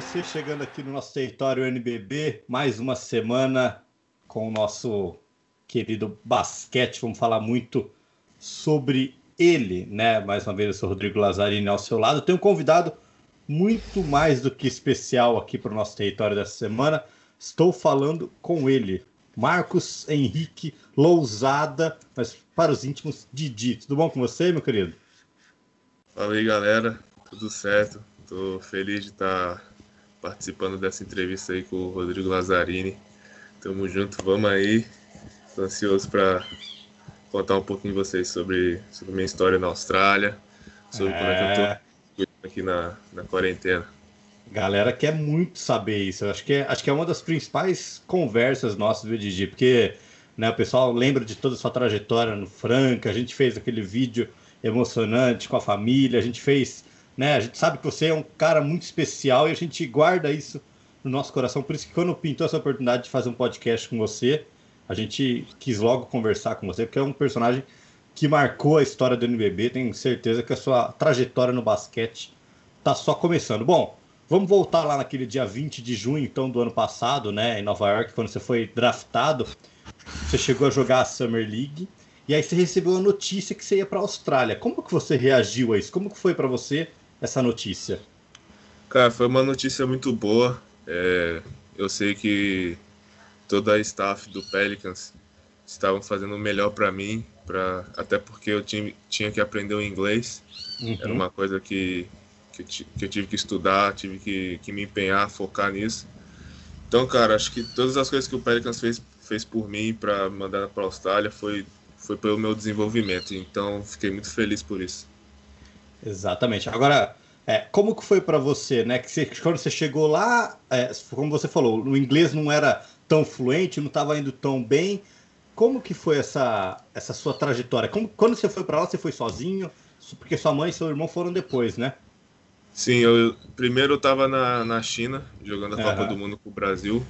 Você chegando aqui no nosso território NBB, mais uma semana com o nosso querido basquete. Vamos falar muito sobre ele, né? Mais uma vez, eu sou Rodrigo Lazzarini ao seu lado. Tenho um convidado muito mais do que especial aqui para o nosso território dessa semana. Estou falando com ele, Marcos Henrique Lousada, mas para os íntimos, Didi. Tudo bom com você, meu querido? Fala aí, galera. Tudo certo. Tô feliz de estar participando dessa entrevista aí com o Rodrigo Lazzarini. Tamo junto, vamos aí. Tô ansioso para contar um pouquinho vocês sobre, sobre minha história na Austrália, sobre é... como é que eu tô aqui na, na quarentena. Galera quer muito saber isso. Acho que é, acho que é uma das principais conversas nossas do EDG, porque né, o pessoal lembra de toda a sua trajetória no Franca, a gente fez aquele vídeo emocionante com a família, a gente fez, né, a gente sabe que você é um cara muito especial e a gente guarda isso no nosso coração, por isso que quando pintou essa oportunidade de fazer um podcast com você, a gente quis logo conversar com você, porque é um personagem que marcou a história do NBB, tenho certeza que a sua trajetória no basquete está só começando. Bom, Vamos voltar lá naquele dia 20 de junho, então, do ano passado, né, em Nova York, quando você foi draftado. Você chegou a jogar a Summer League e aí você recebeu a notícia que você ia para a Austrália. Como que você reagiu a isso? Como que foi para você essa notícia? Cara, foi uma notícia muito boa. É, eu sei que toda a staff do Pelicans estavam fazendo o melhor para mim, pra, até porque eu tinha, tinha que aprender o inglês. Uhum. Era uma coisa que que, que eu tive que estudar, tive que, que me empenhar, focar nisso. Então, cara, acho que todas as coisas que o Pelicans fez, fez por mim para mandar para a Austrália foi, foi pelo meu desenvolvimento. Então, fiquei muito feliz por isso. Exatamente. Agora, é, como que foi para você, né? Que você, quando você chegou lá, é, como você falou, o inglês não era tão fluente, não estava indo tão bem. Como que foi essa, essa sua trajetória? Como, quando você foi para lá, você foi sozinho? Porque sua mãe e seu irmão foram depois, né? Sim, eu primeiro eu estava na, na China, jogando a uhum. Copa do Mundo com o Brasil.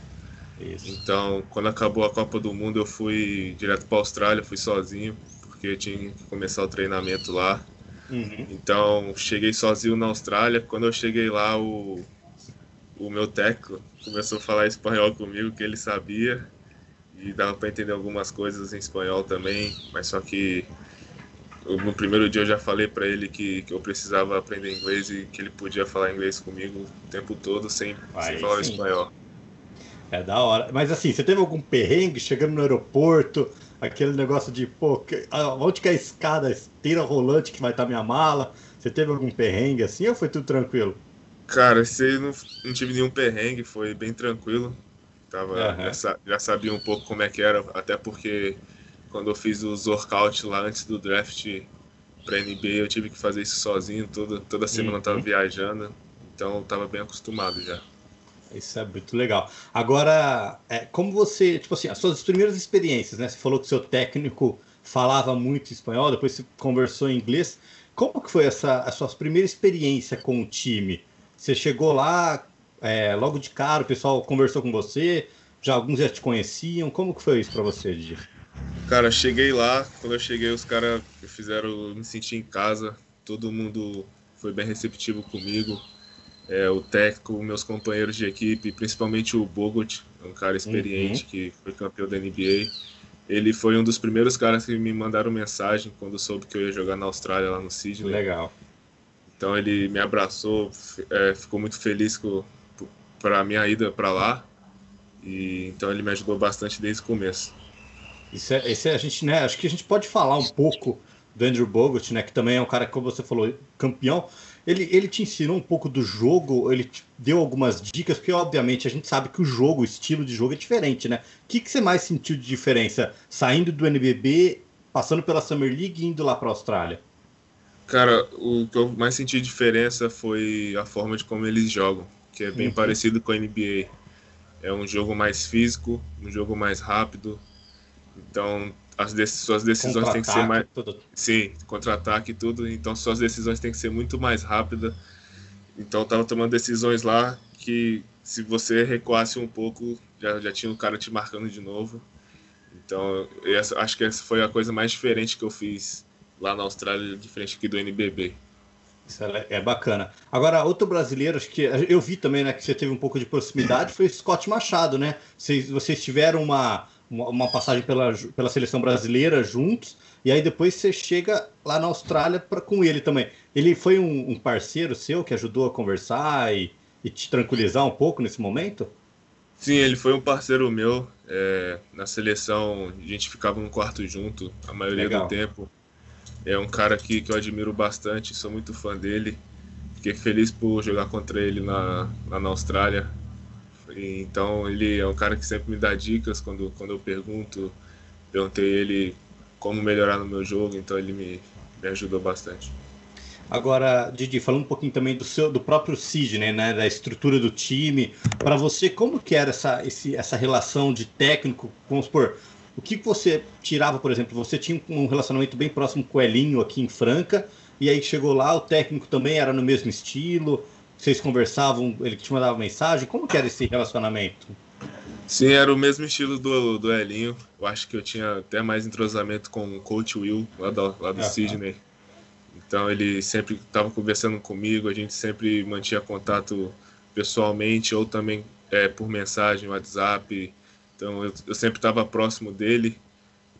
Isso. Então, quando acabou a Copa do Mundo, eu fui direto para a Austrália, fui sozinho, porque eu tinha que começar o treinamento lá. Uhum. Então, cheguei sozinho na Austrália. Quando eu cheguei lá, o, o meu técnico começou a falar espanhol comigo, que ele sabia, e dava para entender algumas coisas em espanhol também, mas só que no primeiro dia eu já falei para ele que, que eu precisava aprender inglês e que ele podia falar inglês comigo o tempo todo sem, sem falar sim. espanhol. É da hora. Mas assim, você teve algum perrengue chegando no aeroporto? Aquele negócio de, pô, onde que é a escada, esteira rolante que vai estar minha mala? Você teve algum perrengue assim ou foi tudo tranquilo? Cara, esse não, não tive nenhum perrengue, foi bem tranquilo. Tava, uhum. já, já sabia um pouco como é que era, até porque quando eu fiz os workouts lá antes do draft para NBA, eu tive que fazer isso sozinho, toda, toda semana eu tava uhum. viajando, então eu tava bem acostumado já. Isso é muito legal. Agora, é, como você, tipo assim, as suas primeiras experiências, né? Você falou que seu técnico falava muito espanhol, depois você conversou em inglês. Como que foi essa a sua primeira experiência com o time? Você chegou lá, é, logo de cara, o pessoal conversou com você, já alguns já te conheciam. Como que foi isso para você, Didi? Cara, cheguei lá, quando eu cheguei os caras fizeram me sentir em casa, todo mundo foi bem receptivo comigo. É, o técnico, meus companheiros de equipe, principalmente o Bogut, um cara experiente uhum. que foi campeão da NBA. Ele foi um dos primeiros caras que me mandaram mensagem quando soube que eu ia jogar na Austrália, lá no Sydney. Legal. Então ele me abraçou, é, ficou muito feliz para a minha ida para lá. E então ele me ajudou bastante desde o começo. Isso é, esse é, a gente, né? Acho que a gente pode falar um pouco do Andrew Bogut, né? Que também é um cara, como você falou, campeão. Ele, ele te ensinou um pouco do jogo, ele te deu algumas dicas, porque obviamente a gente sabe que o jogo, o estilo de jogo é diferente, né? O que, que você mais sentiu de diferença saindo do NBB, passando pela Summer League e indo lá para a Austrália? Cara, o que eu mais senti diferença foi a forma de como eles jogam, que é bem uhum. parecido com a NBA. É um jogo mais físico, um jogo mais rápido, então, as de suas decisões têm que ser mais. Tudo. Sim, contra-ataque e tudo. Então, suas decisões têm que ser muito mais rápidas. Então, tava tomando decisões lá que, se você recuasse um pouco, já, já tinha o um cara te marcando de novo. Então, essa, acho que essa foi a coisa mais diferente que eu fiz lá na Austrália, diferente aqui do NBB. Isso é, é bacana. Agora, outro brasileiro, acho que eu vi também, né, que você teve um pouco de proximidade, foi o Scott Machado, né? Vocês, vocês tiveram uma, uma passagem pela, pela seleção brasileira juntos, e aí depois você chega lá na Austrália pra, com ele também. Ele foi um, um parceiro seu que ajudou a conversar e, e, te tranquilizar um pouco nesse momento? Sim, ele foi um parceiro meu. É, na seleção, a gente ficava no quarto junto a maioria Legal. do tempo. É um cara que, que eu admiro bastante, sou muito fã dele. Fiquei feliz por jogar contra ele na, lá na Austrália. Então, ele é um cara que sempre me dá dicas quando, quando eu pergunto. Perguntei ele como melhorar no meu jogo, então ele me, me ajudou bastante. Agora, Didi, falando um pouquinho também do seu, do próprio Sidney, né, da estrutura do time, para você como que era essa, esse, essa relação de técnico, vamos supor, o que você tirava, por exemplo, você tinha um relacionamento bem próximo com o Elinho aqui em Franca, e aí chegou lá, o técnico também era no mesmo estilo, vocês conversavam, ele te mandava mensagem, como que era esse relacionamento? Sim, era o mesmo estilo do, do Elinho, eu acho que eu tinha até mais entrosamento com o Coach Will, lá do, lá do ah, Sidney. Então ele sempre estava conversando comigo, a gente sempre mantinha contato pessoalmente ou também é, por mensagem, WhatsApp. Então eu, eu sempre estava próximo dele.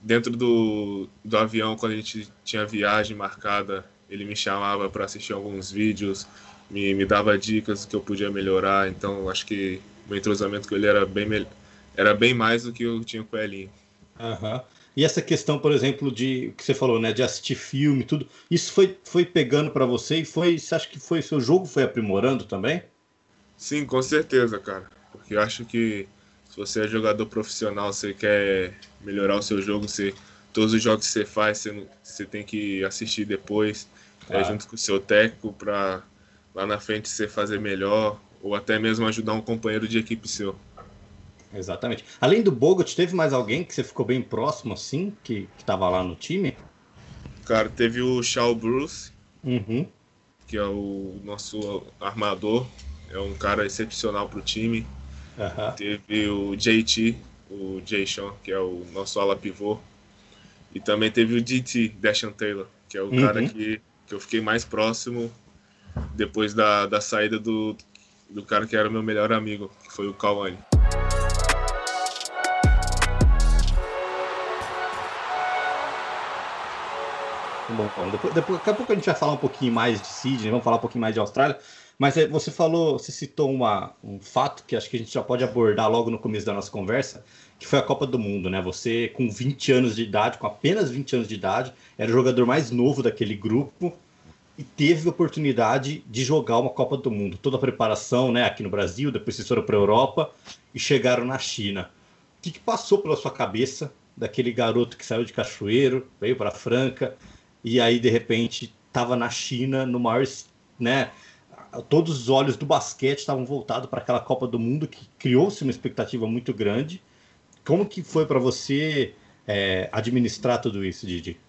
Dentro do, do avião, quando a gente tinha viagem marcada, ele me chamava para assistir alguns vídeos, me, me dava dicas que eu podia melhorar. Então acho que o entrosamento com ele era bem, era bem mais do que eu tinha com o Elinho. Uhum. E essa questão, por exemplo, de que você falou, né, de assistir filme, tudo, isso foi, foi pegando para você e foi, você acha que foi seu jogo foi aprimorando também? Sim, com certeza, cara. Porque eu acho que se você é jogador profissional, você quer melhorar o seu jogo, você todos os jogos que você faz, você, você tem que assistir depois, é, claro. é, junto com o seu técnico para lá na frente você fazer melhor ou até mesmo ajudar um companheiro de equipe seu. Exatamente. Além do Bogot, teve mais alguém que você ficou bem próximo, assim, que, que tava lá no time? Cara, teve o Shaw Bruce, uhum. que é o nosso armador. É um cara excepcional pro time. Uhum. Teve o JT, o Jason, que é o nosso ala pivô. E também teve o DT, Dashan Taylor, que é o uhum. cara que, que eu fiquei mais próximo depois da, da saída do, do cara que era meu melhor amigo, que foi o Kawane. Bom, depois, depois, daqui a pouco a gente vai falar um pouquinho mais de Sydney, vamos falar um pouquinho mais de Austrália. Mas é, você falou, você citou uma, um fato que acho que a gente já pode abordar logo no começo da nossa conversa, que foi a Copa do Mundo, né? Você, com 20 anos de idade, com apenas 20 anos de idade, era o jogador mais novo daquele grupo e teve a oportunidade de jogar uma Copa do Mundo. Toda a preparação, né, aqui no Brasil, depois vocês foram para a Europa e chegaram na China. O que, que passou pela sua cabeça daquele garoto que saiu de Cachoeiro, veio para Franca e aí de repente estava na China, no maior, né? Todos os olhos do basquete estavam voltados para aquela Copa do Mundo que criou-se uma expectativa muito grande. Como que foi para você é, administrar tudo isso, Didi?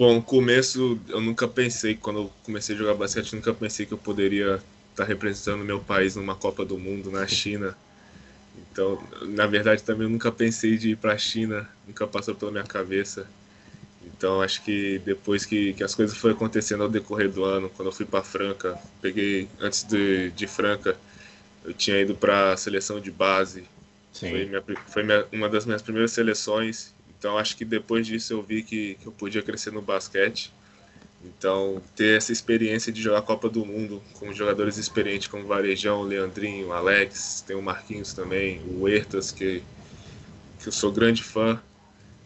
Bom, no começo eu nunca pensei, quando eu comecei a jogar basquete, nunca pensei que eu poderia estar representando meu país numa Copa do Mundo na China. Então, na verdade, também eu nunca pensei de ir para a China, nunca passou pela minha cabeça. Então acho que depois que, que as coisas foram acontecendo ao decorrer do ano, quando eu fui para Franca, peguei antes de, de Franca, eu tinha ido para a seleção de base. Sim. Foi, minha, foi minha, uma das minhas primeiras seleções. Então acho que depois disso eu vi que, que eu podia crescer no basquete. Então, ter essa experiência de jogar a Copa do Mundo com jogadores experientes como Varejão, Leandrinho, Alex, tem o Marquinhos também, o Ertas, que, que eu sou grande fã.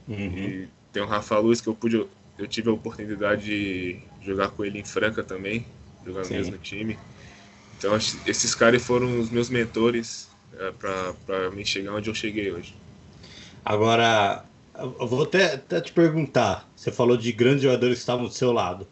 Uhum. E tem o Rafa Luz, que eu pude. Eu tive a oportunidade de jogar com ele em Franca também, jogar no Sim. mesmo time. Então esses caras foram os meus mentores é, para me chegar onde eu cheguei hoje. Agora, eu vou até, até, te perguntar. Você falou de grandes jogadores que estavam do seu lado.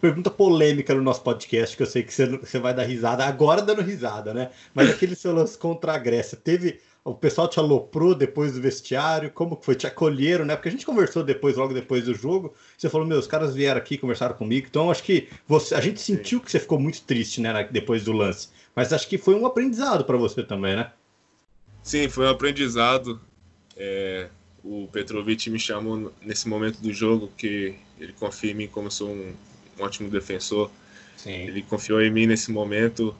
Pergunta polêmica no nosso podcast, que eu sei que você, você vai dar risada, agora dando risada, né? Mas aquele seu lance contra a Grécia, teve o pessoal te aloprou depois do vestiário? Como foi? Te acolheram, né? Porque a gente conversou depois, logo depois do jogo. Você falou, meu, os caras vieram aqui, conversaram comigo. Então, acho que você, a gente sentiu que você ficou muito triste, né, depois do lance. Mas acho que foi um aprendizado para você também, né? Sim, foi um aprendizado. É, o Petrovic me chamou nesse momento do jogo, que ele confia em mim como sou um, um ótimo defensor. Sim. Ele confiou em mim nesse momento,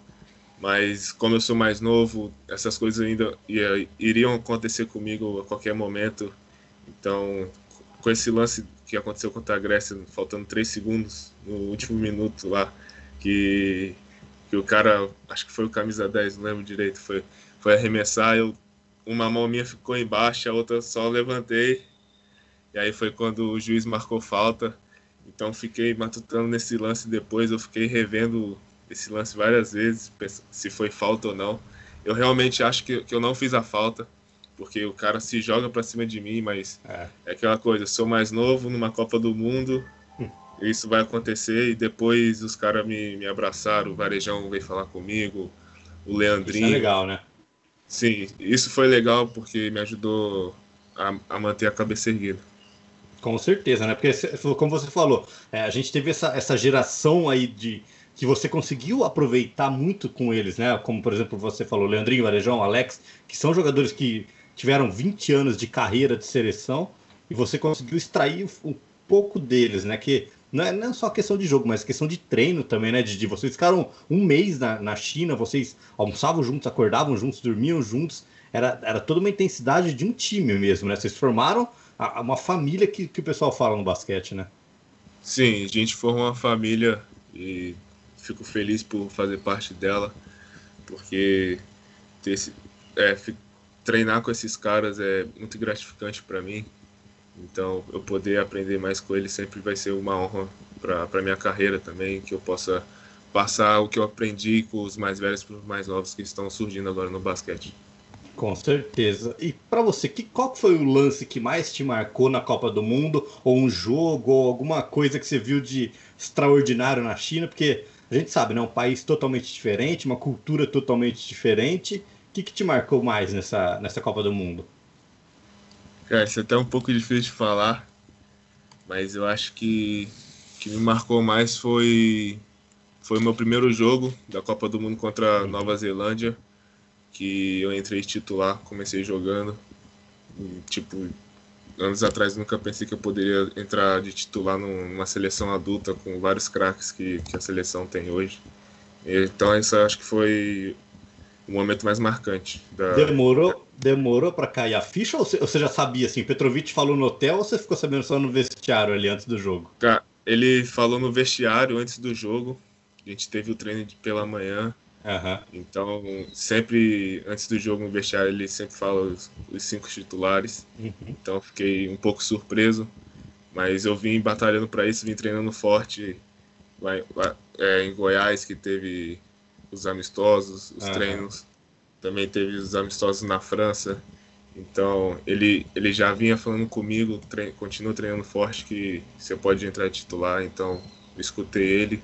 mas como eu sou mais novo, essas coisas ainda iriam acontecer comigo a qualquer momento. Então, com esse lance que aconteceu contra a Grécia, faltando três segundos no último minuto lá, que, que o cara, acho que foi o camisa 10, não lembro direito, foi, foi arremessar, eu, uma mão minha ficou embaixo, a outra só levantei, e aí foi quando o juiz marcou falta, então fiquei matutando nesse lance depois, eu fiquei revendo esse lance várias vezes, se foi falta ou não. Eu realmente acho que, que eu não fiz a falta, porque o cara se joga para cima de mim, mas é. é aquela coisa, eu sou mais novo numa Copa do Mundo, hum. isso vai acontecer, e depois os caras me, me abraçaram, o Varejão veio falar comigo, o Leandrinho. Isso é legal, né? Sim, isso foi legal porque me ajudou a, a manter a cabeça erguida. Com certeza, né? Porque, como você falou, é, a gente teve essa, essa geração aí de, que você conseguiu aproveitar muito com eles, né? Como, por exemplo, você falou, Leandrinho, Varejão, Alex, que são jogadores que tiveram 20 anos de carreira de seleção e você conseguiu extrair um pouco deles, né? Que não é, não é só questão de jogo, mas questão de treino também, né? De, de vocês ficaram um mês na, na China, vocês almoçavam juntos, acordavam juntos, dormiam juntos. Era, era toda uma intensidade de um time mesmo, né? Vocês formaram a, uma família que, que o pessoal fala no basquete, né? Sim, a gente formou uma família e fico feliz por fazer parte dela, porque ter esse, é, treinar com esses caras é muito gratificante para mim. Então, eu poder aprender mais com eles sempre vai ser uma honra para minha carreira também, que eu possa passar o que eu aprendi com os mais velhos para os mais novos que estão surgindo agora no basquete. Com certeza. E para você, que, qual foi o lance que mais te marcou na Copa do Mundo? Ou um jogo, ou alguma coisa que você viu de extraordinário na China? Porque a gente sabe, né? Um país totalmente diferente, uma cultura totalmente diferente. O que, que te marcou mais nessa, nessa Copa do Mundo? Cara, isso é até um pouco difícil de falar, mas eu acho que que me marcou mais foi foi meu primeiro jogo da Copa do Mundo contra Nova Zelândia, que eu entrei titular, comecei jogando. E, tipo, anos atrás nunca pensei que eu poderia entrar de titular numa seleção adulta com vários craques que, que a seleção tem hoje. Então, isso acho que foi o momento mais marcante. Da... Demorou, demorou para cair a ficha ou você já sabia assim? Petrovic falou no hotel ou você ficou sabendo só no vestiário ali antes do jogo? Ele falou no vestiário antes do jogo. A gente teve o treino de, pela manhã. Uhum. Então, sempre antes do jogo no vestiário, ele sempre fala os, os cinco titulares. Uhum. Então, fiquei um pouco surpreso. Mas eu vim batalhando para isso, vim treinando forte lá, lá é, em Goiás, que teve os amistosos, os uhum. treinos. Também teve os amistosos na França. Então, ele, ele já vinha falando comigo, trein, continua treinando forte, que você pode entrar titular. Então, escutei ele,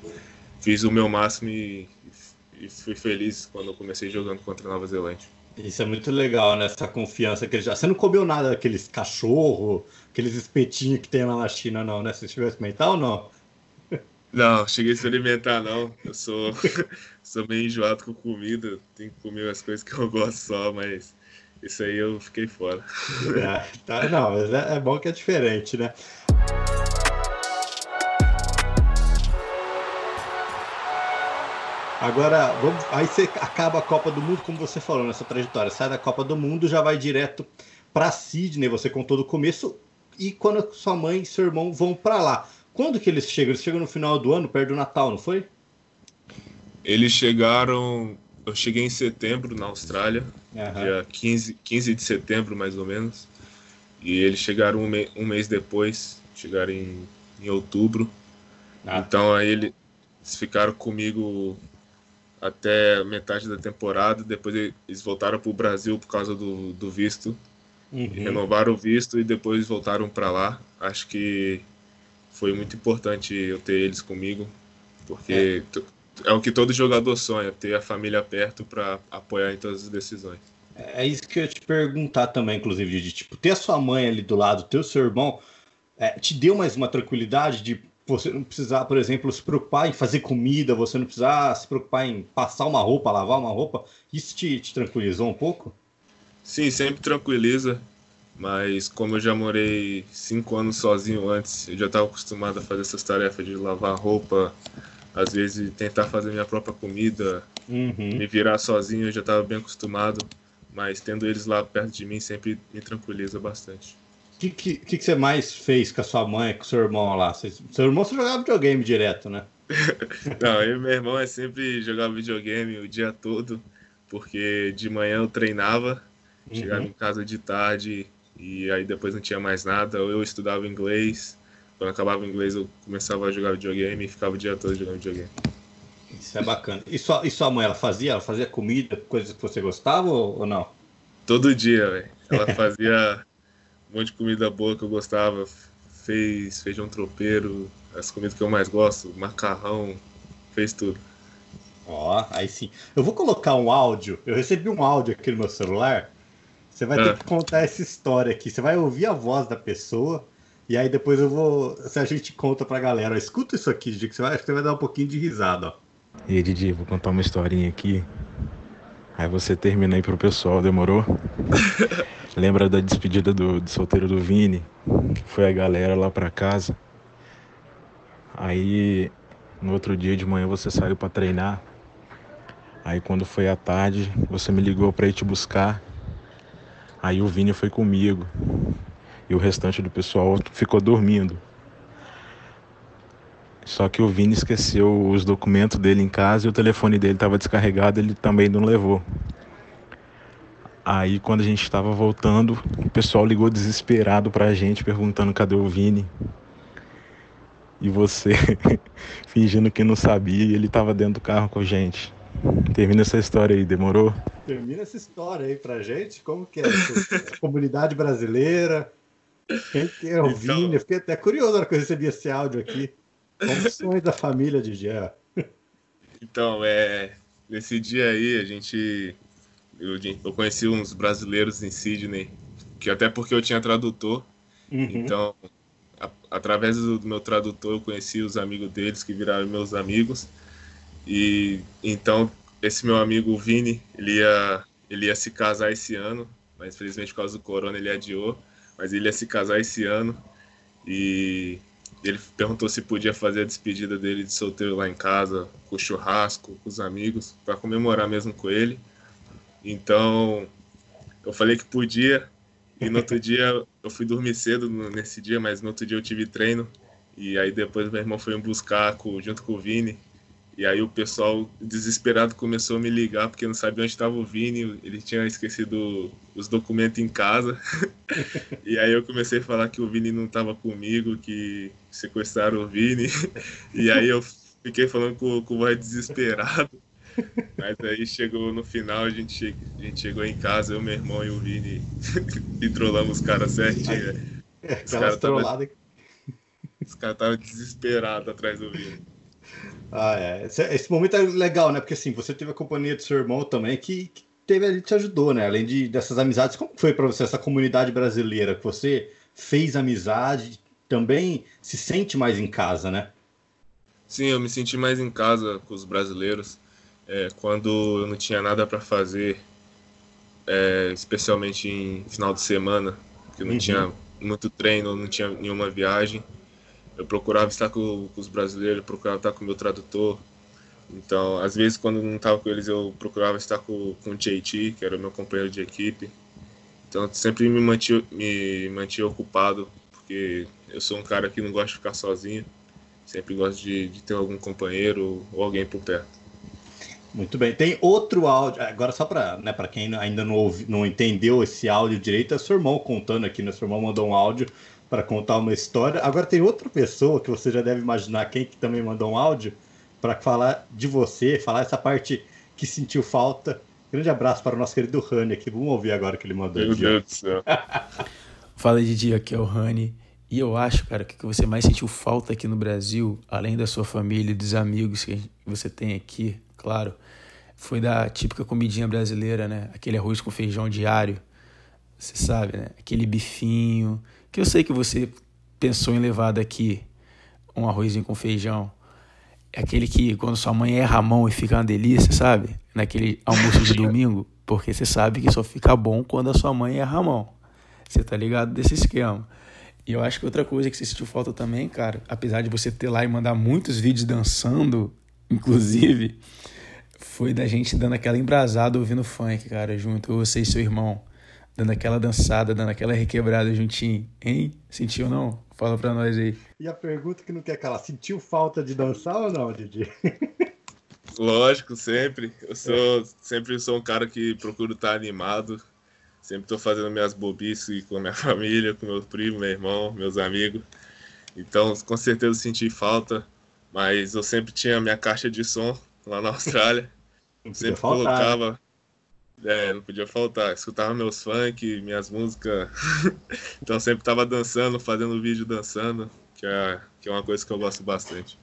fiz o meu máximo e e fui feliz quando eu comecei jogando contra a Nova Zelândia. Isso é muito legal, né? Essa confiança que ele já. Você não comeu nada daqueles cachorro, aqueles espetinhos que tem lá na China, não, né? Você experimentar ou não? Não, cheguei a experimentar, não. Eu sou, sou meio enjoado com comida, tenho que comer as coisas que eu gosto só, mas isso aí eu fiquei fora. É, tá, não, mas é, é bom que é diferente, né? Agora, vamos, aí você acaba a Copa do Mundo, como você falou nessa trajetória. Sai da Copa do Mundo, já vai direto para Sydney, você contou do começo. E quando sua mãe e seu irmão vão para lá? Quando que eles chegam? Eles chegam no final do ano, perto do Natal, não foi? Eles chegaram. Eu cheguei em setembro na Austrália, uhum. dia 15, 15 de setembro mais ou menos. E eles chegaram um, me, um mês depois, chegaram em, em outubro. Ah. Então aí eles ficaram comigo até metade da temporada. Depois eles voltaram para o Brasil por causa do, do visto. Uhum. Renovaram o visto e depois voltaram para lá. Acho que foi muito importante eu ter eles comigo, porque é, é o que todo jogador sonha, ter a família perto para apoiar em todas as decisões. É, é isso que eu ia te perguntar também, inclusive, de tipo, ter a sua mãe ali do lado, ter o seu irmão, é, te deu mais uma tranquilidade de você não precisar, por exemplo, se preocupar em fazer comida, você não precisar se preocupar em passar uma roupa, lavar uma roupa, isso te, te tranquilizou um pouco? Sim, sempre tranquiliza, Mas como eu já morei cinco anos sozinho antes, eu já estava acostumado a fazer essas tarefas de lavar roupa, às vezes tentar fazer minha própria comida, uhum. me virar sozinho, eu já estava bem acostumado. Mas tendo eles lá perto de mim sempre me tranquiliza bastante. O que, que, que, você mais fez com a sua mãe, com o seu irmão lá? Seu irmão você jogava videogame direto, né? Não, eu e meu irmão é sempre jogar videogame o dia todo, porque de manhã eu treinava, uhum. chegava em casa de tarde e aí depois não tinha mais nada. Eu estudava inglês, quando acabava o inglês eu começava a jogar videogame e ficava o dia todo jogando videogame. Isso é bacana. E sua, e sua mãe, ela fazia? Ela fazia comida, coisas que você gostava ou, ou não? Todo dia, velho. Ela fazia um monte de comida boa que eu gostava. Fez feijão tropeiro, as comidas que eu mais gosto, macarrão, fez tudo. Ó, aí sim. Eu vou colocar um áudio. Eu recebi um áudio aqui no meu celular. Você vai ter ah. que contar essa história aqui. Você vai ouvir a voz da pessoa. E aí depois eu vou. Se a gente conta pra galera. Escuta isso aqui, Didi, que você vai, você vai dar um pouquinho de risada, ó. E aí, Didi, vou contar uma historinha aqui. Aí você termina aí pro pessoal, demorou? Lembra da despedida do, do solteiro do Vini? Que foi a galera lá pra casa. Aí no outro dia de manhã você saiu para treinar. Aí quando foi à tarde, você me ligou para ir te buscar. Aí o Vini foi comigo. E o restante do pessoal ficou dormindo. Só que o Vini esqueceu os documentos dele em casa e o telefone dele estava descarregado, ele também não levou. Aí quando a gente estava voltando, o pessoal ligou desesperado para a gente perguntando cadê o Vini. E você fingindo que não sabia e ele estava dentro do carro com a gente. Termina essa história aí, demorou? Termina essa história aí pra gente. Como que é? A comunidade brasileira. Quem que é o então... Vini? Eu fiquei até curioso na hora que eu recebi esse áudio aqui. Como da família de Gé. Então, é, nesse dia aí, a gente. Eu, eu, conheci uns brasileiros em Sydney, que até porque eu tinha tradutor. Uhum. Então, a, através do, do, meu tradutor, eu conheci os amigos deles, que viraram meus amigos. E então, esse meu amigo Vini, ele ia, ele ia se casar esse ano, mas infelizmente por causa do corona ele adiou. Mas ele ia se casar esse ano. E ele perguntou se podia fazer a despedida dele de solteiro lá em casa, com churrasco, com os amigos, para comemorar mesmo com ele. Então, eu falei que podia. E no outro dia, eu fui dormir cedo nesse dia, mas no outro dia eu tive treino. E aí depois meu irmão foi me buscar com, junto com o Vini. E aí o pessoal desesperado começou a me ligar porque não sabia onde estava o Vini, ele tinha esquecido os documentos em casa. e aí eu comecei a falar que o Vini não estava comigo, que sequestraram o Vini. E aí eu fiquei falando com, com o voz desesperado. Mas aí chegou no final, a gente, a gente chegou em casa, eu, meu irmão e o Vini, e trollamos os caras certinho. Os caras estavam cara desesperados atrás do Vini. Ah, é. Esse, esse, momento é legal, né? Porque assim, você teve a companhia do seu irmão também, que, que teve ali, te ajudou, né? Além de, dessas amizades, como foi para você essa comunidade brasileira? Que você fez amizade, também se sente mais em casa, né? Sim, eu me senti mais em casa com os brasileiros. É, quando eu não tinha nada para fazer, é, especialmente em final de semana, que não uhum. tinha muito treino, não tinha nenhuma viagem eu procurava estar com, com os brasileiros, procurava estar com o meu tradutor. Então, às vezes, quando não estava com eles, eu procurava estar com, com o JT, que era meu companheiro de equipe. Então, sempre me mantinha, me mantinha ocupado, porque eu sou um cara que não gosta de ficar sozinho. Sempre gosto de, de ter algum companheiro ou alguém por perto. Muito bem. Tem outro áudio, agora só para né, quem ainda não, ouvi, não entendeu esse áudio direito, é seu irmão contando aqui, né? Seu irmão mandou um áudio para contar uma história. Agora tem outra pessoa que você já deve imaginar quem que também mandou um áudio para falar de você, falar essa parte que sentiu falta. Grande abraço para o nosso querido Rani aqui. Vamos ouvir agora o que ele mandou. Meu Deus do céu. Fala Didi, aqui é o Rani. E eu acho, cara, que o que você mais sentiu falta aqui no Brasil, além da sua família e dos amigos que você tem aqui, claro, foi da típica comidinha brasileira, né? Aquele arroz com feijão diário. Você sabe, né? Aquele bifinho, que eu sei que você pensou em levar daqui um arrozinho com feijão. É aquele que quando sua mãe erra a mão e fica uma delícia, sabe? Naquele almoço de domingo. Porque você sabe que só fica bom quando a sua mãe erra a mão. Você tá ligado desse esquema. E eu acho que outra coisa que você sentiu falta também, cara, apesar de você ter lá e mandar muitos vídeos dançando, inclusive, foi da gente dando aquela embrasada ouvindo funk, cara, junto, você e seu irmão. Dando aquela dançada, dando aquela requebrada juntinho. Hein? Sentiu ou não? Fala pra nós aí. E a pergunta que não quer calar, sentiu falta de dançar ou não, Didi? Lógico, sempre. Eu sou sempre sou um cara que procuro estar animado. Sempre estou fazendo minhas bobices com minha família, com meu primo, meu irmão, meus amigos. Então, com certeza senti falta, mas eu sempre tinha minha caixa de som lá na Austrália. sempre faltar. colocava. É, não podia faltar. Escutava meus funk, minhas músicas. então sempre tava dançando, fazendo vídeo dançando, que é, que é uma coisa que eu gosto bastante.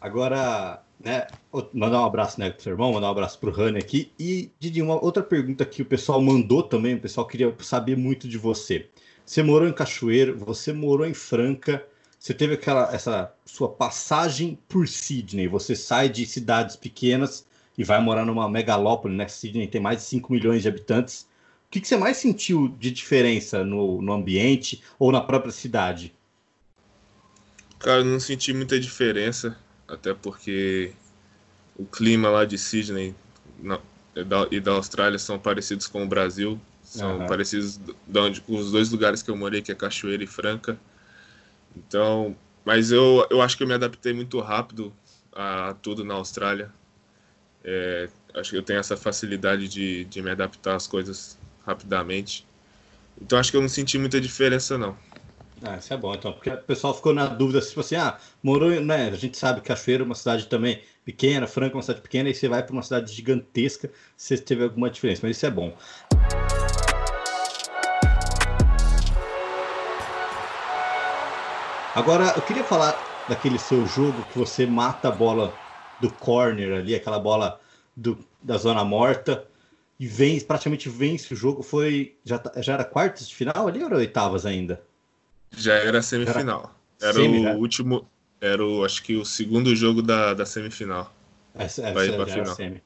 Agora, né, mandar um abraço né, pro seu irmão, mandar um abraço pro Rani aqui. E, Didi, uma outra pergunta que o pessoal mandou também, o pessoal queria saber muito de você. Você morou em Cachoeiro, você morou em Franca, você teve aquela essa sua passagem por Sydney, você sai de cidades pequenas e vai morar numa megalópole, né? Sydney tem mais de 5 milhões de habitantes. O que, que você mais sentiu de diferença no, no ambiente ou na própria cidade? Cara, não senti muita diferença até porque o clima lá de Sydney na, e, da, e da Austrália são parecidos com o Brasil, são uhum. parecidos de onde, com os dois lugares que eu morei, que é Cachoeira e Franca. Então, mas eu, eu acho que eu me adaptei muito rápido a tudo na Austrália. É, acho que eu tenho essa facilidade de, de me adaptar às coisas rapidamente. Então acho que eu não senti muita diferença não. Ah, isso é bom, então, porque o pessoal ficou na dúvida, tipo assim, ah, morou, né, a gente sabe que Cachoeira é uma cidade também pequena, Franca é uma cidade pequena, e você vai para uma cidade gigantesca, se teve alguma diferença, mas isso é bom. Agora, eu queria falar daquele seu jogo que você mata a bola do corner ali, aquela bola do, da zona morta, e vence, praticamente vence o jogo. Foi. Já, tá, já era quartas de final ali ou era oitavas ainda? Já era semifinal. Era, era Semi, o né? último. Era o, acho que o segundo jogo da, da semifinal. Vai pra final. Semi.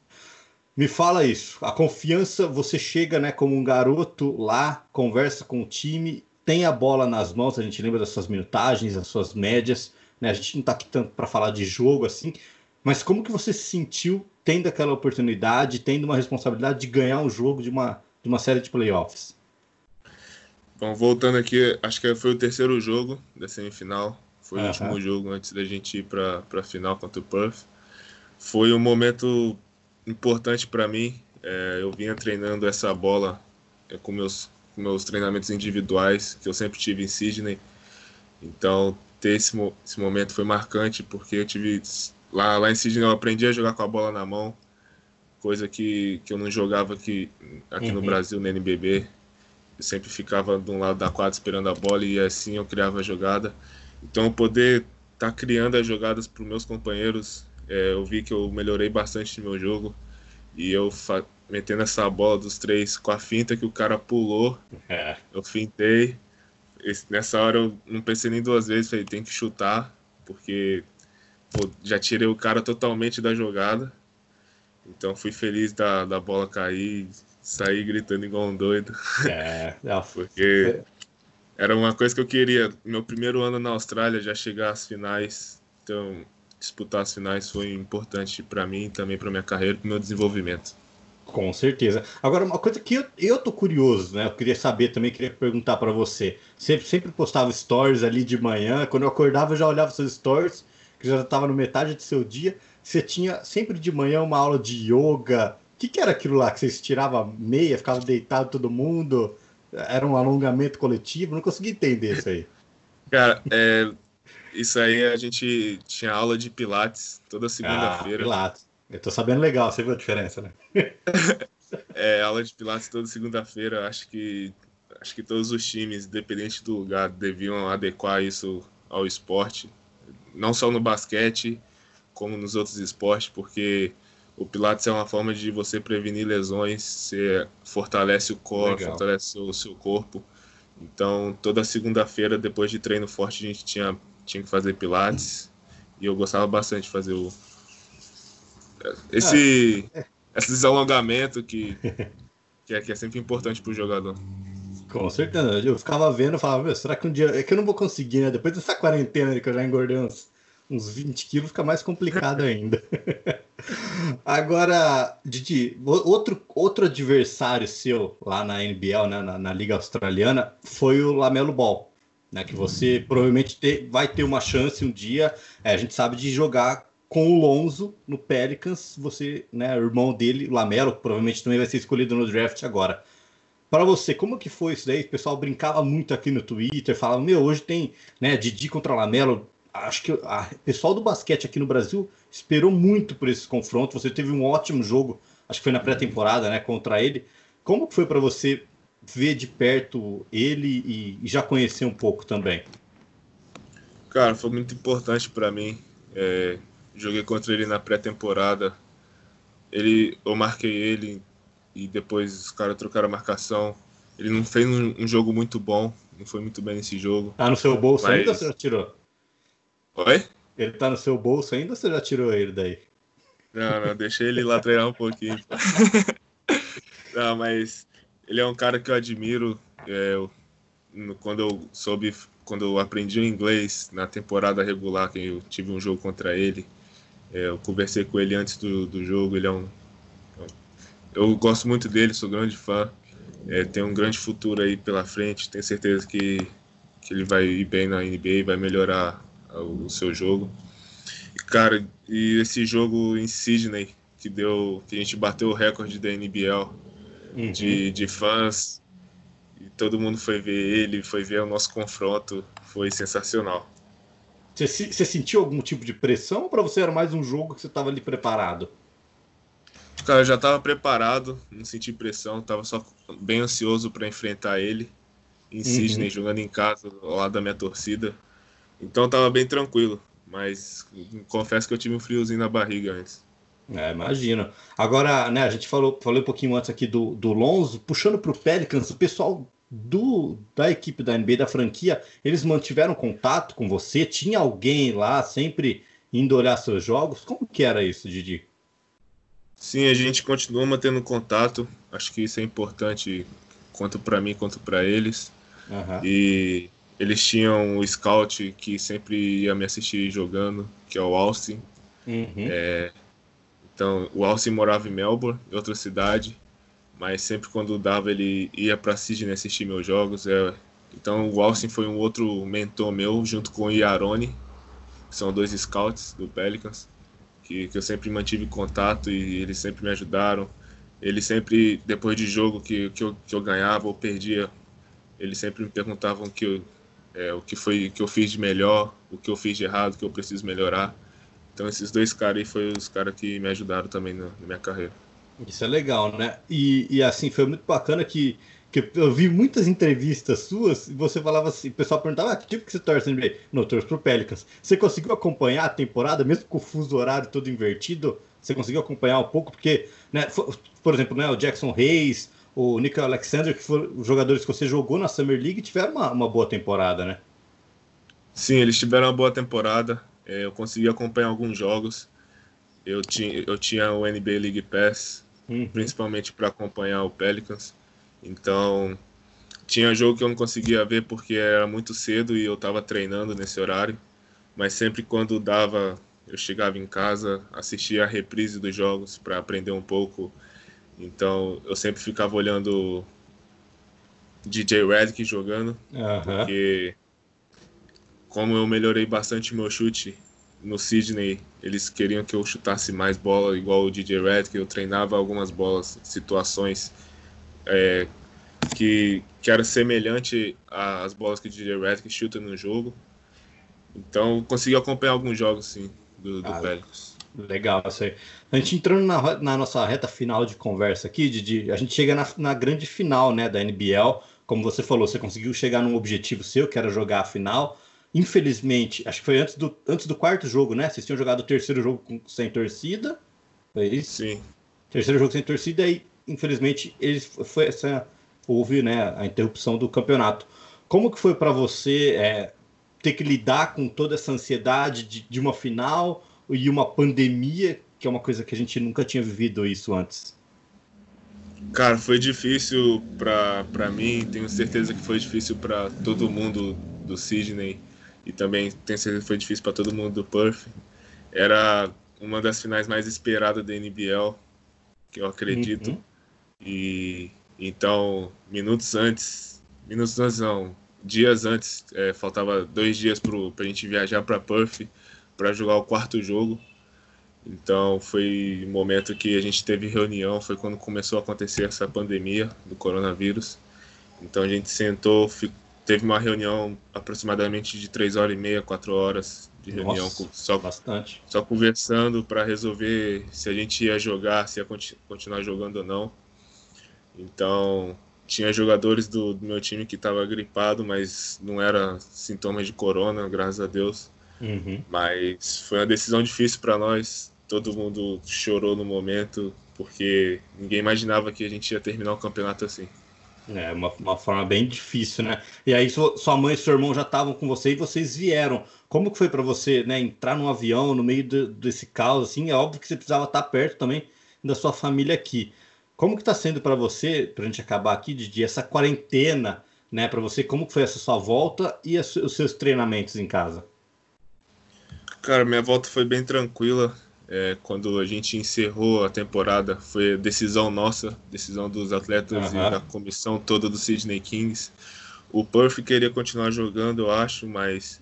Me fala isso. A confiança, você chega né, como um garoto lá, conversa com o time, tem a bola nas mãos, a gente lembra das suas minutagens, das suas médias. Né? A gente não está aqui tanto para falar de jogo assim, mas como que você se sentiu tendo aquela oportunidade, tendo uma responsabilidade de ganhar um jogo de uma, de uma série de playoffs? Bom, voltando aqui, acho que foi o terceiro jogo da semifinal. Foi uhum. o último jogo antes da gente ir para a final contra o Perth. Foi um momento importante para mim. É, eu vinha treinando essa bola é, com meus, com meus treinamentos individuais, que eu sempre tive em Sydney. Então, ter esse, esse momento foi marcante, porque eu tive. Lá, lá em Sydney eu aprendi a jogar com a bola na mão, coisa que, que eu não jogava aqui, aqui uhum. no Brasil, no NBB. Eu sempre ficava de um lado da quadra esperando a bola e assim eu criava a jogada. Então, poder estar tá criando as jogadas para os meus companheiros, é, eu vi que eu melhorei bastante no meu jogo. E eu metendo essa bola dos três com a finta que o cara pulou, é. eu fintei. Esse, nessa hora eu não pensei nem duas vezes, falei, tem que chutar, porque pô, já tirei o cara totalmente da jogada. Então fui feliz da, da bola cair, sair gritando igual um doido. É, porque era uma coisa que eu queria. Meu primeiro ano na Austrália, já chegar às finais. Então, disputar as finais foi importante para mim, também para minha carreira, para meu desenvolvimento. Com certeza. Agora, uma coisa que eu, eu tô curioso, né? Eu queria saber também, queria perguntar para você. Sempre, sempre postava stories ali de manhã. Quando eu acordava, eu já olhava seus stories, que já estava no metade do seu dia. Você tinha sempre de manhã uma aula de yoga, que, que era aquilo lá? Que vocês tiravam meia, ficava deitado todo mundo? Era um alongamento coletivo? Não consegui entender isso aí. Cara, é, isso aí a gente tinha aula de Pilates toda segunda-feira. Ah, Pilates. Eu tô sabendo legal, você viu a diferença, né? é, aula de Pilates toda segunda-feira. Acho que acho que todos os times, independente do lugar, deviam adequar isso ao esporte, não só no basquete, como nos outros esportes, porque o Pilates é uma forma de você prevenir lesões, você fortalece o corpo, Legal. fortalece o seu corpo. Então, toda segunda-feira, depois de treino forte, a gente tinha, tinha que fazer Pilates. E eu gostava bastante de fazer o. Esse, ah, é. esse alongamento que, que, é, que é sempre importante para o jogador. Com certeza. Eu ficava vendo e falava, será que um dia. É que eu não vou conseguir, né? Depois dessa quarentena que eu já engordei uns, uns 20 quilos, fica mais complicado ainda. Agora, Didi, outro, outro adversário seu lá na NBL, né, na, na Liga Australiana, foi o Lamelo Ball. Né, que você provavelmente ter, vai ter uma chance um dia. É, a gente sabe de jogar com o Lonzo no Pelicans. Você, né, o irmão dele, o Lamelo, provavelmente também vai ser escolhido no draft agora. Para você, como que foi isso daí? O pessoal brincava muito aqui no Twitter, falava, meu, hoje tem né, Didi contra Lamelo, acho que o pessoal do basquete aqui no Brasil esperou muito por esse confronto. Você teve um ótimo jogo, acho que foi na pré-temporada, né, contra ele. Como foi para você ver de perto ele e, e, já conhecer um pouco também? Cara, foi muito importante para mim. É, joguei contra ele na pré-temporada. Ele, eu marquei ele e depois os caras trocaram a marcação. Ele não fez um, um, jogo muito bom, não foi muito bem nesse jogo. Tá no seu bolso mas... ainda ou você já tirou? Oi? Ele tá no seu bolso ainda ou você já tirou ele daí? Não, não, deixei ele lá treinar um pouquinho. não, mas ele é um cara que eu admiro. É, eu, quando eu soube, quando eu aprendi o inglês na temporada regular, que eu tive um jogo contra ele, é, eu conversei com ele antes do, do jogo. Ele é um. Eu gosto muito dele, sou grande fã. É, tem um grande futuro aí pela frente. Tenho certeza que, que ele vai ir bem na NBA, vai melhorar o seu jogo. E, cara, e esse jogo em Sydney, que deu. que a gente bateu o recorde da NBL uhum. de, de fãs. E todo mundo foi ver ele, foi ver o nosso confronto. Foi sensacional. Você, você sentiu algum tipo de pressão ou para você era mais um jogo que você estava ali preparado? Cara, eu já estava preparado, não senti pressão, estava só bem ansioso para enfrentar ele em uhum. Sydney, jogando em casa, ao lado da minha torcida. Então tava bem tranquilo, mas confesso que eu tive um friozinho na barriga antes. É, imagino. Agora, né, a gente falou, falou um pouquinho antes aqui do, do Lonzo, puxando para o Pelicans, o pessoal do, da equipe da NBA, da franquia, eles mantiveram contato com você? Tinha alguém lá sempre indo olhar seus jogos? Como que era isso, Didi? Sim, a gente continua mantendo contato. Acho que isso é importante, quanto para mim quanto para eles. Uhum. E eles tinham o scout que sempre ia me assistir jogando, que é o Austin. Uhum. É, então, o Austin morava em Melbourne, em outra cidade, mas sempre quando dava ele ia para Sydney assistir meus jogos. É, então, o Austin foi um outro mentor meu, junto com o Iarone, que são dois scouts do Pelicans, que, que eu sempre mantive contato e eles sempre me ajudaram. Eles sempre, depois de jogo que, que, eu, que eu ganhava ou perdia, eles sempre me perguntavam que eu, é, o que foi que eu fiz de melhor, o que eu fiz de errado, o que eu preciso melhorar. Então esses dois caras aí foram os caras que me ajudaram também na, na, minha carreira. Isso é legal, né? E, e assim, foi muito bacana que, que eu vi muitas entrevistas suas e você falava assim, o pessoal perguntava, ah, que tipo que você torce NBA? Não, eu torço pro Pelicans. Você conseguiu acompanhar a temporada, mesmo com o fuso horário todo invertido? Você conseguiu acompanhar um pouco? Porque, né, por exemplo, né, o Jackson Reis, o Nick Alexander, que foram os jogadores que você jogou na Summer League, tiveram uma, uma boa temporada, né? Sim, eles tiveram uma boa temporada. É, eu consegui acompanhar alguns jogos. Eu tinha, eu tinha o NBA League Pass, uhum. principalmente para acompanhar o Pelicans. Então, tinha jogo que eu não conseguia ver porque era muito cedo e eu estava treinando nesse horário. Mas sempre quando dava, eu chegava em casa, assistia a reprise dos jogos para aprender um pouco então eu sempre ficava olhando DJ Redick jogando, porque como eu melhorei bastante meu chute no Sydney, eles queriam que eu chutasse mais bola igual o DJ Redick, eu treinava algumas bolas, situações é, que, que era semelhante às bolas que o DJ Redick chuta no jogo. Então consegui acompanhar alguns jogos sim do, do ah, Pelicans. Legal, isso aí. A gente entrando na, na, nossa reta final de conversa aqui, Didi, a gente chega na, na, grande final né, da NBL. Como você falou, você conseguiu chegar num objetivo seu, que era jogar a final. Infelizmente, acho que foi antes do, antes do quarto jogo, né? Vocês tinham jogado o terceiro jogo com, sem torcida. Foi isso? Sim. Terceiro jogo sem torcida e, infelizmente, eles, foi essa, houve né, a interrupção do campeonato. Como que foi para você é, ter que lidar com toda essa ansiedade de, de uma final? e uma pandemia, que é uma coisa que a gente nunca tinha vivido isso antes. Cara, foi difícil para mim, tenho certeza que foi difícil para todo mundo do Sydney e também tenho certeza que foi difícil para todo mundo do Perth. Era uma das finais mais esperadas da NBL, que eu acredito. Uhum. E então, minutos antes, minutos antes não, dias antes, é, faltava dois dias para a gente viajar para Perth para jogar o quarto jogo. Então foi um momento que a gente teve reunião, foi quando começou a acontecer essa pandemia do coronavírus. Então a gente sentou, teve uma reunião aproximadamente de três horas e meia, quatro horas de reunião, Nossa, só bastante, só conversando para resolver se a gente ia jogar, se ia continuar jogando ou não. Então tinha jogadores do, do meu time que estava gripado, mas não era sintomas de corona, graças a Deus. Uhum. Mas foi uma decisão difícil para nós todo mundo chorou no momento, porque ninguém imaginava que a gente ia terminar o campeonato assim. É, uma, uma forma bem difícil, né? E aí sua mãe e seu irmão já estavam com você e vocês vieram. Como que foi para você, né, entrar num avião no meio de, desse caos, assim? É óbvio que você precisava estar perto também da sua família aqui. Como que está sendo para você, para a gente acabar aqui, Didi, essa quarentena, né, para você? Como foi essa sua volta e os seus treinamentos em casa? Cara, minha volta foi bem tranquila é, quando a gente encerrou a temporada, foi decisão nossa, decisão dos atletas uhum. e da comissão toda do Sydney Kings. O Perth queria continuar jogando, eu acho, mas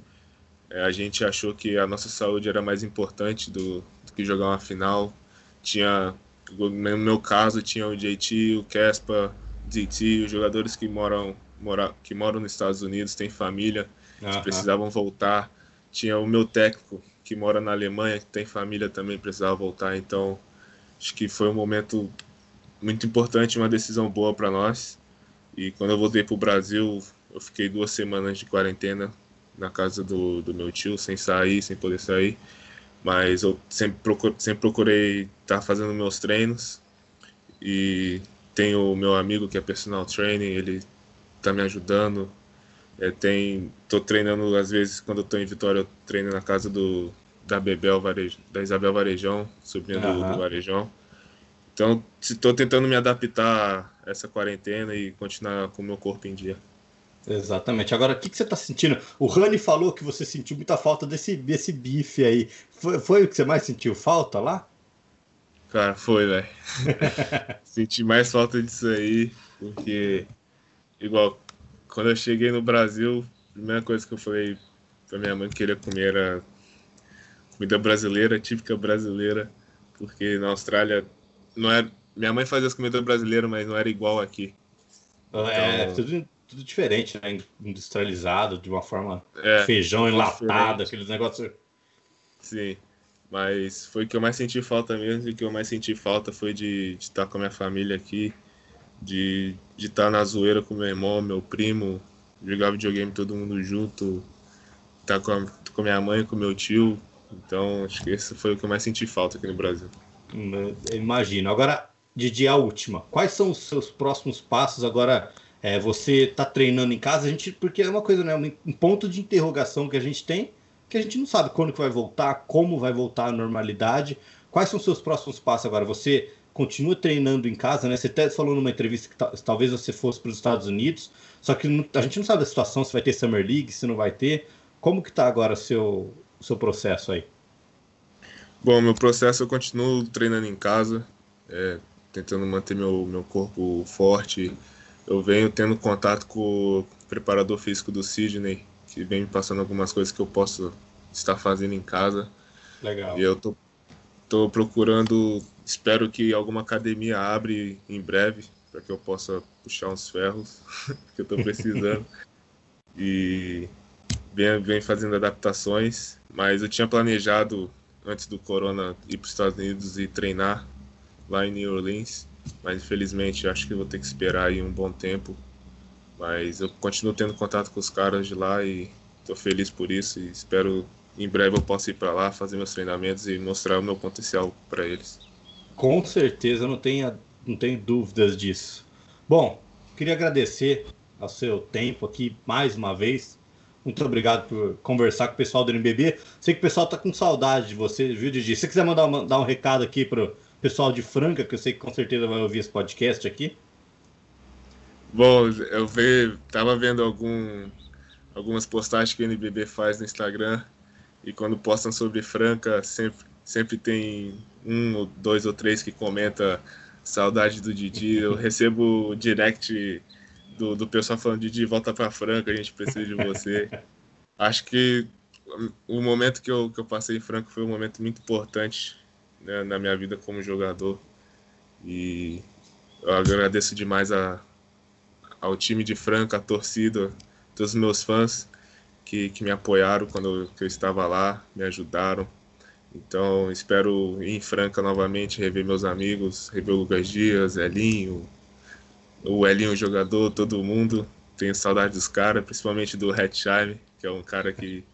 é, a gente achou que a nossa saúde era mais importante do, do que jogar uma final. Tinha, no meu caso, tinha o JT, o Kespa, DT, os jogadores que moram, mora, que moram nos Estados Unidos, têm família, uhum. precisavam voltar. Tinha o meu técnico, que mora na Alemanha, que tem família também, precisava voltar. Então, acho que foi um momento muito importante, uma decisão boa para nós. E quando eu voltei para o Brasil, eu fiquei duas semanas de quarentena na casa do, do meu tio, sem sair, sem poder sair. Mas eu sempre, sempre procurei estar tá fazendo meus treinos. E tenho o meu amigo que é personal training, ele está me ajudando é, tem, tô treinando, às vezes, quando eu tô em Vitória, eu treino na casa do, da Bebel da Isabel Varejão, sobrinha uhum. do, do Varejão. Então, estou tentando me adaptar a essa quarentena e continuar com o meu corpo em dia. Exatamente. Agora, o que, que você está sentindo? O Rani falou que você sentiu muita falta desse, desse bife aí. Foi, foi o que você mais sentiu falta lá? Cara, foi, velho. Senti mais falta disso aí, porque, igual, quando eu cheguei no Brasil, a primeira coisa que eu falei pra minha mãe que queria comer era comida brasileira, típica brasileira, porque na Austrália não era. Minha mãe fazia as comidas brasileiras, mas não era igual aqui. É, então, tudo, tudo diferente, né? Industrializado, de uma forma é, feijão enlatado, aqueles negócios. Sim, mas foi o que eu mais senti falta mesmo, e o que eu mais senti falta foi de, de estar com a minha família aqui, de de estar tá na zoeira com meu irmão, meu primo, jogar videogame todo mundo junto, estar tá com, a, com minha mãe, com meu tio. Então, acho que esse foi o que eu mais senti falta aqui no Brasil. Imagino. Agora, Didi, a última. Quais são os seus próximos passos agora? É, você está treinando em casa, a gente, porque é uma coisa, né? Um ponto de interrogação que a gente tem, que a gente não sabe quando que vai voltar, como vai voltar à normalidade. Quais são os seus próximos passos agora? Você continua treinando em casa, né? Você até falou numa entrevista que talvez você fosse para os Estados Unidos, só que a gente não sabe a situação, se vai ter Summer League, se não vai ter. Como que está agora o seu, seu processo aí? Bom, meu processo eu continuo treinando em casa, é, tentando manter meu, meu corpo forte. Eu venho tendo contato com o preparador físico do Sydney, que vem me passando algumas coisas que eu posso estar fazendo em casa. Legal. E eu tô, tô procurando Espero que alguma academia abre em breve para que eu possa puxar uns ferros que eu estou precisando. e vem, vem fazendo adaptações, mas eu tinha planejado antes do corona ir para os Estados Unidos e treinar lá em New Orleans, mas infelizmente acho que vou ter que esperar aí um bom tempo. Mas eu continuo tendo contato com os caras de lá e estou feliz por isso e espero em breve eu possa ir para lá, fazer meus treinamentos e mostrar o meu potencial para eles. Com certeza, não tenho, não tenho dúvidas disso. Bom, queria agradecer ao seu tempo aqui mais uma vez. Muito obrigado por conversar com o pessoal do NBB. Sei que o pessoal tá com saudade de você, viu, Didi? Se você quiser mandar, mandar um recado aqui para pessoal de Franca, que eu sei que com certeza vai ouvir esse podcast aqui? Bom, eu vi, tava vendo algum, algumas postagens que o NBB faz no Instagram e quando postam sobre Franca sempre, sempre tem um, dois ou três que comenta saudade do Didi. Eu recebo direct do, do pessoal falando Didi, volta para Franca, a gente precisa de você. Acho que o momento que eu, que eu passei em Franca foi um momento muito importante né, na minha vida como jogador e eu agradeço demais a, ao time de Franca, a torcida, todos os meus fãs que, que me apoiaram quando eu estava lá, me ajudaram. Então, espero ir em Franca novamente, rever meus amigos, rever o Lucas Dias, Elinho, o Elinho jogador, todo mundo. Tenho saudade dos caras, principalmente do Hetzheim, que é um cara que,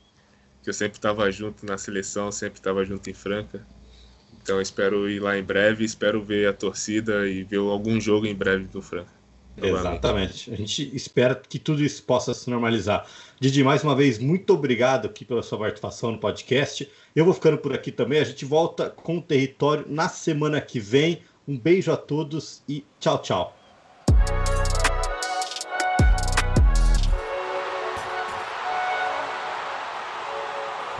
que eu sempre estava junto na seleção, sempre estava junto em Franca. Então, espero ir lá em breve, espero ver a torcida e ver algum jogo em breve do Franca. Exatamente. A gente espera que tudo isso possa se normalizar. Didi, mais uma vez, muito obrigado aqui pela sua participação no podcast. Eu vou ficando por aqui também. A gente volta com o território na semana que vem. Um beijo a todos e tchau, tchau.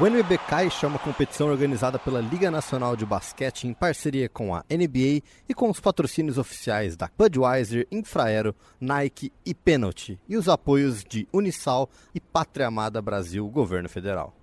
O NBBK é uma competição organizada pela Liga Nacional de Basquete em parceria com a NBA e com os patrocínios oficiais da Budweiser, Infraero, Nike e Penalty, e os apoios de Unisal e Pátria Amada Brasil, Governo Federal.